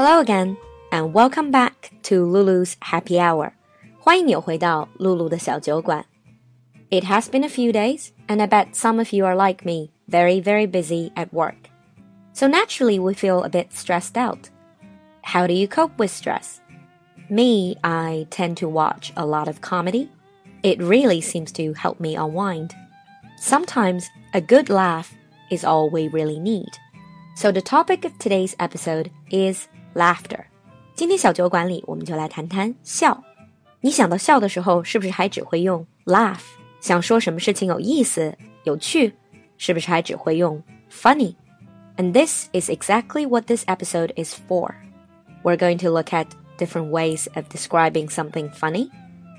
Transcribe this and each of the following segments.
Hello again, and welcome back to Lulu's Happy Hour. 欢迎你回到露露的小酒馆。It has been a few days, and I bet some of you are like me, very, very busy at work. So naturally, we feel a bit stressed out. How do you cope with stress? Me, I tend to watch a lot of comedy. It really seems to help me unwind. Sometimes a good laugh is all we really need. So the topic of today's episode is laughter. 今天小酒馆里，我们就来谈谈笑。你想到笑的时候，是不是还只会用 laugh？想说什么事情有意思、有趣，是不是还只会用 funny？And this is exactly what this episode is for. We're going to look at different ways of describing something funny,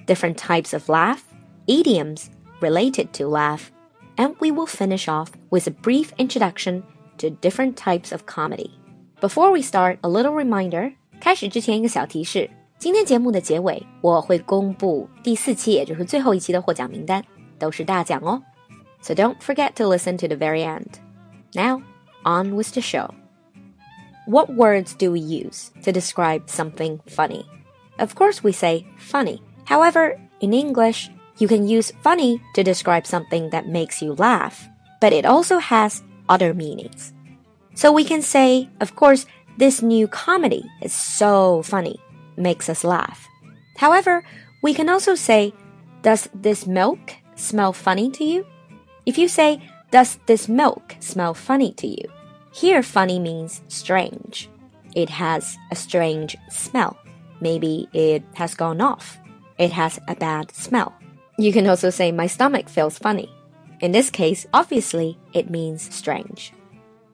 different types of laugh, idioms related to laugh, and we will finish off with a brief introduction to different types of comedy. Before we start, a little reminder. 开始之前一个小提示，今天节目的结尾我会公布第四期，也就是最后一期的获奖名单，都是大奖哦。So don't forget to listen to the very end. Now, on with the show. What words do we use to describe something funny? Of course, we say funny. However, in English, you can use funny to describe something that makes you laugh, but it also has other meanings. So we can say, of course, this new comedy is so funny, makes us laugh. However, we can also say, Does this milk smell funny to you? If you say, Does this milk smell funny to you? Here, funny means strange. It has a strange smell. Maybe it has gone off. It has a bad smell. You can also say, My stomach feels funny. In this case, obviously, it means strange.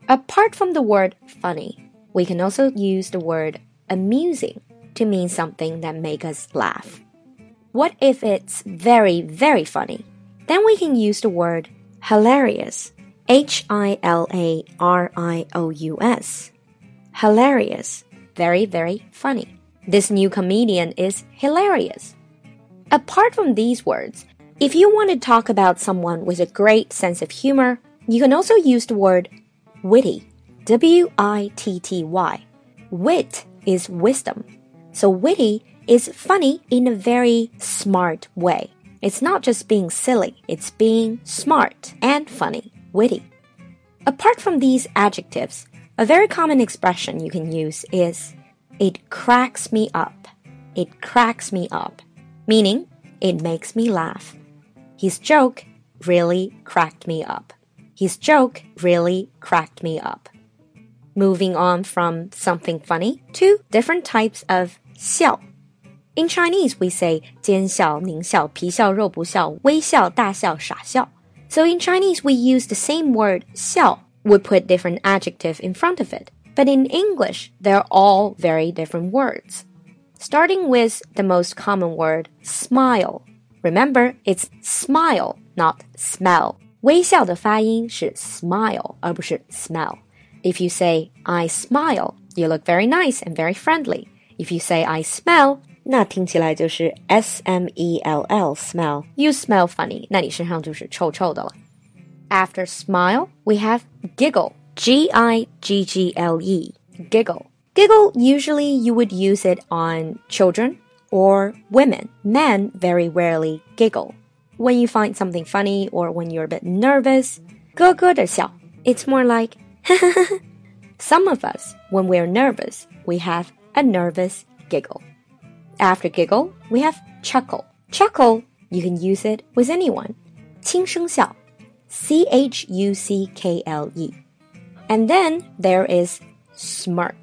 Apart from the word funny, we can also use the word amusing to mean something that makes us laugh. What if it's very, very funny? Then we can use the word hilarious. H I L A R I O U S. Hilarious. Very, very funny. This new comedian is hilarious. Apart from these words, if you want to talk about someone with a great sense of humor, you can also use the word witty. W I T T Y. Wit is wisdom. So witty is funny in a very smart way. It's not just being silly, it's being smart and funny, witty. Apart from these adjectives, a very common expression you can use is it cracks me up. It cracks me up, meaning it makes me laugh. His joke really cracked me up. His joke really cracked me up moving on from something funny to different types of 笑. In Chinese, we say 奸笑,狞笑,皮笑,肉不笑,微笑,大笑,傻笑. So in Chinese, we use the same word 笑, we put different adjective in front of it. But in English, they're all very different words. Starting with the most common word, smile. Remember, it's smile, not smell. 微笑的发音是 smile，而不是 smell。if you say I smile, you look very nice and very friendly. If you say I smell, 那听起来就是 S M E L L smell. You smell funny. 那你身上就是臭臭的了。After smile, we have giggle. G I G G L E. Giggle. Giggle, usually you would use it on children or women. Men very rarely giggle. When you find something funny or when you're a bit nervous, 咯咯的笑. It's more like Some of us, when we're nervous, we have a nervous giggle. After giggle, we have chuckle. Chuckle, you can use it with anyone. 轻声笑, C H U C K L E. And then there is smirk.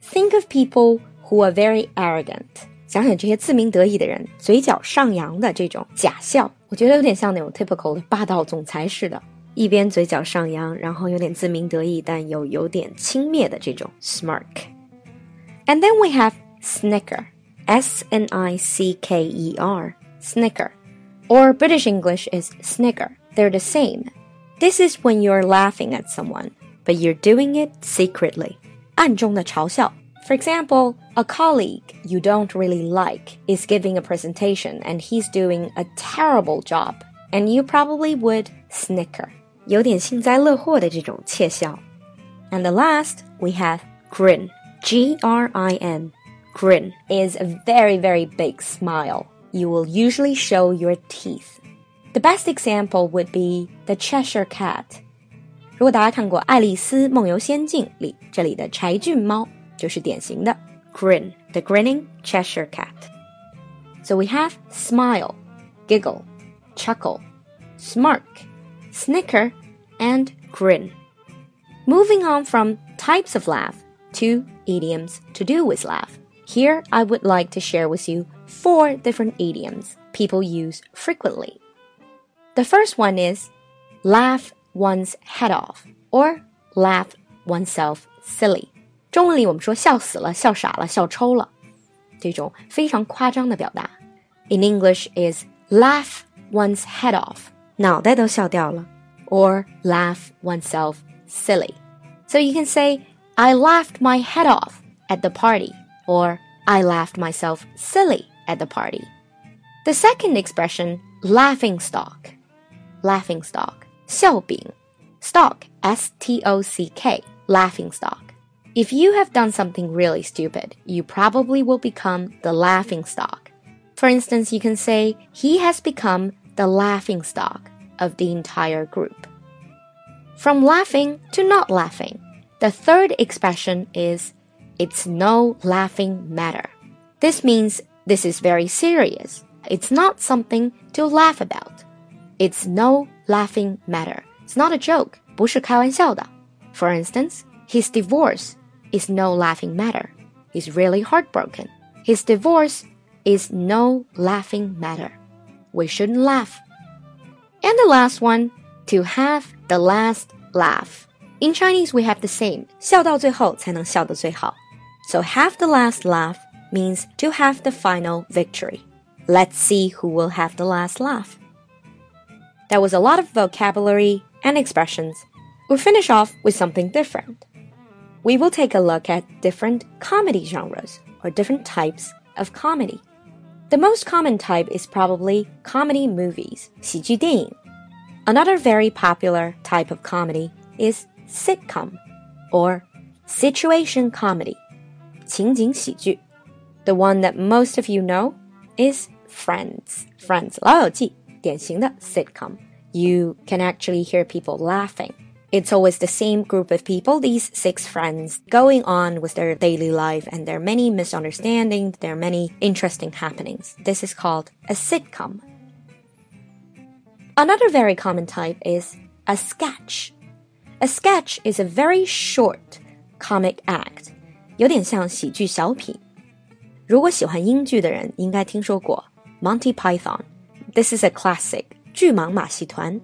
Think of people who are very arrogant. 想想这些自鸣得意的人，嘴角上扬的这种假笑， 我觉得有点像那种 typical 的霸道总裁似的。一边嘴角上扬，然后有点自鸣得意，但又有点轻蔑的这种 smirk。And then we have snicker, S N I C K E R, snicker, or British English is snicker. They're the same. This is when you're laughing at someone, but you're doing it secretly. 暗中的嘲笑. For example, a colleague you don't really like is giving a presentation and he's doing a terrible job, and you probably would snicker. 有点幸灾乐祸的这种窃笑。And the last we have grin. G R I N. Grin is a very, very big smile. You will usually show your teeth. The best example would be the Cheshire Cat. 如果大家看过《爱丽丝梦游仙境》里这里的柴郡猫，就是典型的 grin, the grinning Cheshire Cat. So we have smile, giggle, chuckle, smirk, snicker, and grin. Moving on from types of laugh to idioms to do with laugh. Here I would like to share with you four different idioms people use frequently. The first one is laugh one's head off or laugh oneself silly. 中文里我们说笑死了、笑傻了、笑抽了，这种非常夸张的表达。In English is laugh one's head off，脑袋都笑掉了，or laugh oneself silly. So you can say I laughed my head off at the party, or I laughed myself silly at the party. The second expression, laughing stock, laughing stock, 笑柄 stock, S T O C K, laughing stock. If you have done something really stupid, you probably will become the laughing stock. For instance, you can say, he has become the laughing stock of the entire group. From laughing to not laughing, the third expression is, it's no laughing matter. This means this is very serious. It's not something to laugh about. It's no laughing matter. It's not a joke. 不是开玩笑的. For instance, his divorce is no laughing matter. He's really heartbroken. His divorce is no laughing matter. We shouldn't laugh. And the last one, to have the last laugh. In Chinese, we have the same. 笑到最后才能笑得最好. So have the last laugh means to have the final victory. Let's see who will have the last laugh. That was a lot of vocabulary and expressions. We'll finish off with something different we will take a look at different comedy genres or different types of comedy. The most common type is probably comedy movies, 喜剧电影. Another very popular type of comedy is sitcom or situation comedy, 情景喜剧. The one that most of you know is Friends. Friends, 老友记,典型的 sitcom. You can actually hear people laughing it's always the same group of people, these six friends, going on with their daily life, and there are many misunderstandings, there are many interesting happenings. This is called a sitcom. Another very common type is a sketch. A sketch is a very short comic act, 有点像喜剧小品。如果喜欢英剧的人应该听说过 Monty Python. This is a classic. 巨蟒马戏团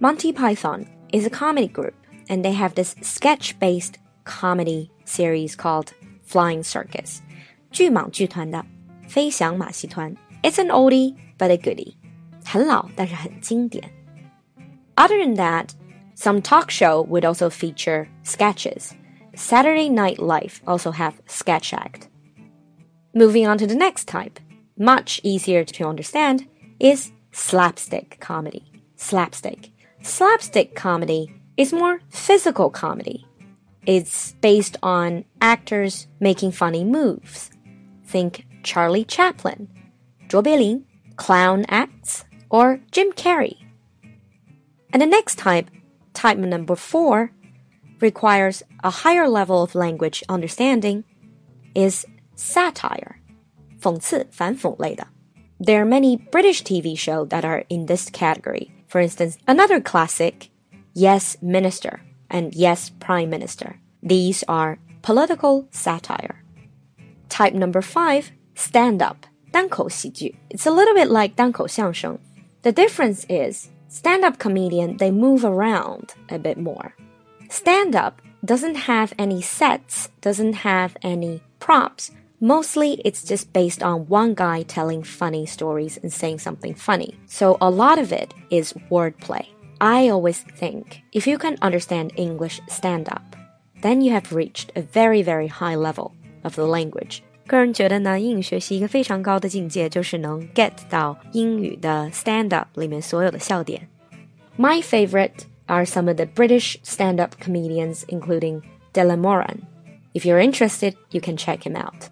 Monty Python is a comedy group, and they have this sketch based comedy series called Flying Circus. 巨蟒剧团的飞翔马戏团. It's an oldie but a goodie. 很老但是很经典. Other than that, some talk show would also feature sketches. Saturday Night Live also have sketch act. Moving on to the next type, much easier to understand, is slapstick comedy. Slapstick. Slapstick comedy is more physical comedy. It's based on actors making funny moves. Think Charlie Chaplin, 卓别林, clown acts, or Jim Carrey. And the next type, type number four, requires a higher level of language understanding, is satire. 讽刺,反讽类的. There are many British TV shows that are in this category. For instance, another classic, Yes Minister and Yes Prime Minister. These are political satire. Type number five, stand up, 单口喜剧. It's a little bit like 单口相声. The difference is stand up comedian, they move around a bit more. Stand up doesn't have any sets, doesn't have any props. Mostly, it's just based on one guy telling funny stories and saying something funny. So a lot of it is wordplay. I always think if you can understand English stand up, then you have reached a very, very high level of the language. 个人觉得呢，英语学习一个非常高的境界，就是能 get 到英语的 stand up 里面所有的笑点。My favorite are some of the British stand up comedians, including Dylan Moran. If you're interested, you can check him out.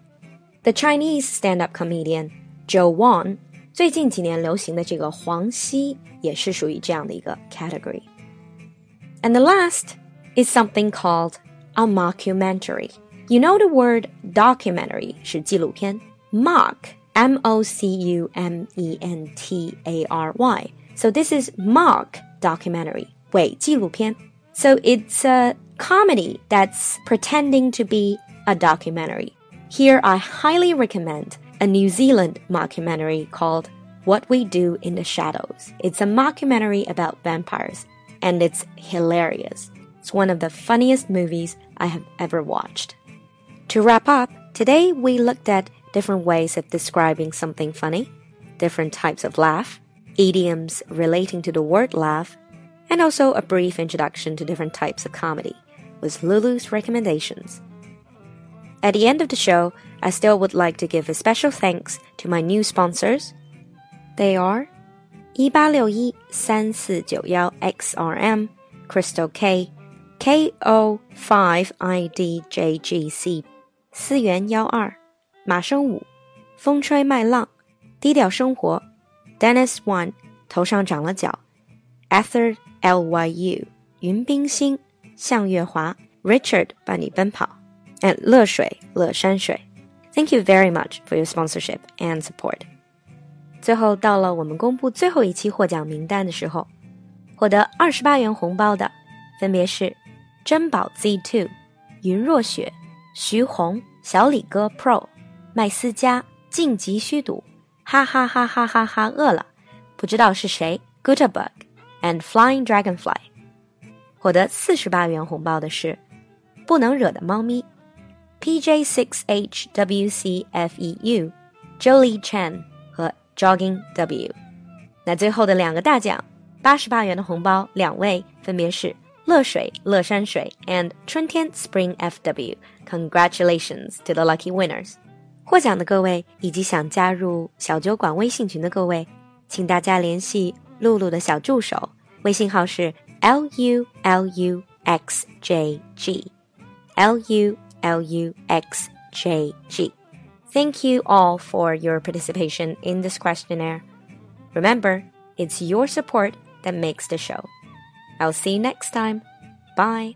The Chinese stand-up comedian Joe Wong 最近几年流行的这个黄西也是属于这样的一个 category。And the last is something called a mockumentary. You know the word documentary 是纪录片，mock M O C U M E N T A R Y. So this is mock documentary 伪纪录片。So it's a comedy that's pretending to be a documentary. Here I highly recommend a New Zealand mockumentary called What We Do in the Shadows. It's a mockumentary about vampires and it's hilarious. It's one of the funniest movies I have ever watched. To wrap up, today we looked at different ways of describing something funny, different types of laugh, idioms relating to the word laugh, and also a brief introduction to different types of comedy with Lulu's recommendations. At the end of the show, I still would like to give a special thanks to my new sponsors. They are 一八六一三四九幺 XRM Crystal K KO Five IDJGC 四元幺二马生武风吹麦浪低调生活 Dennis One 头上长了角 Arthur LYU 云冰星向月华 Richard 伴你奔跑 And 乐水乐山水 Thank you very much for your sponsorship and support. 最后到了我们公布最后一期获奖名单的时候，获得二十八元红包的分别是珍宝 Z Two、云若雪、徐红、小李哥 Pro、麦思佳、晋级虚赌、哈哈哈哈哈哈饿了，不知道是谁 g o o d b u g and Flying Dragonfly。获得四十八元红包的是不能惹的猫咪。PJ6HWCFEU、Jolie Chen 和 Jogging W。那最后的两个大奖，八十八元的红包，两位分别是乐水乐山水 and 春天 Spring FW。Congratulations to the lucky winners！获奖的各位以及想加入小酒馆微信群的各位，请大家联系露露的小助手，微信号是 L U L U X J G L U。 L U X J G. Thank you all for your participation in this questionnaire. Remember, it's your support that makes the show. I'll see you next time. Bye.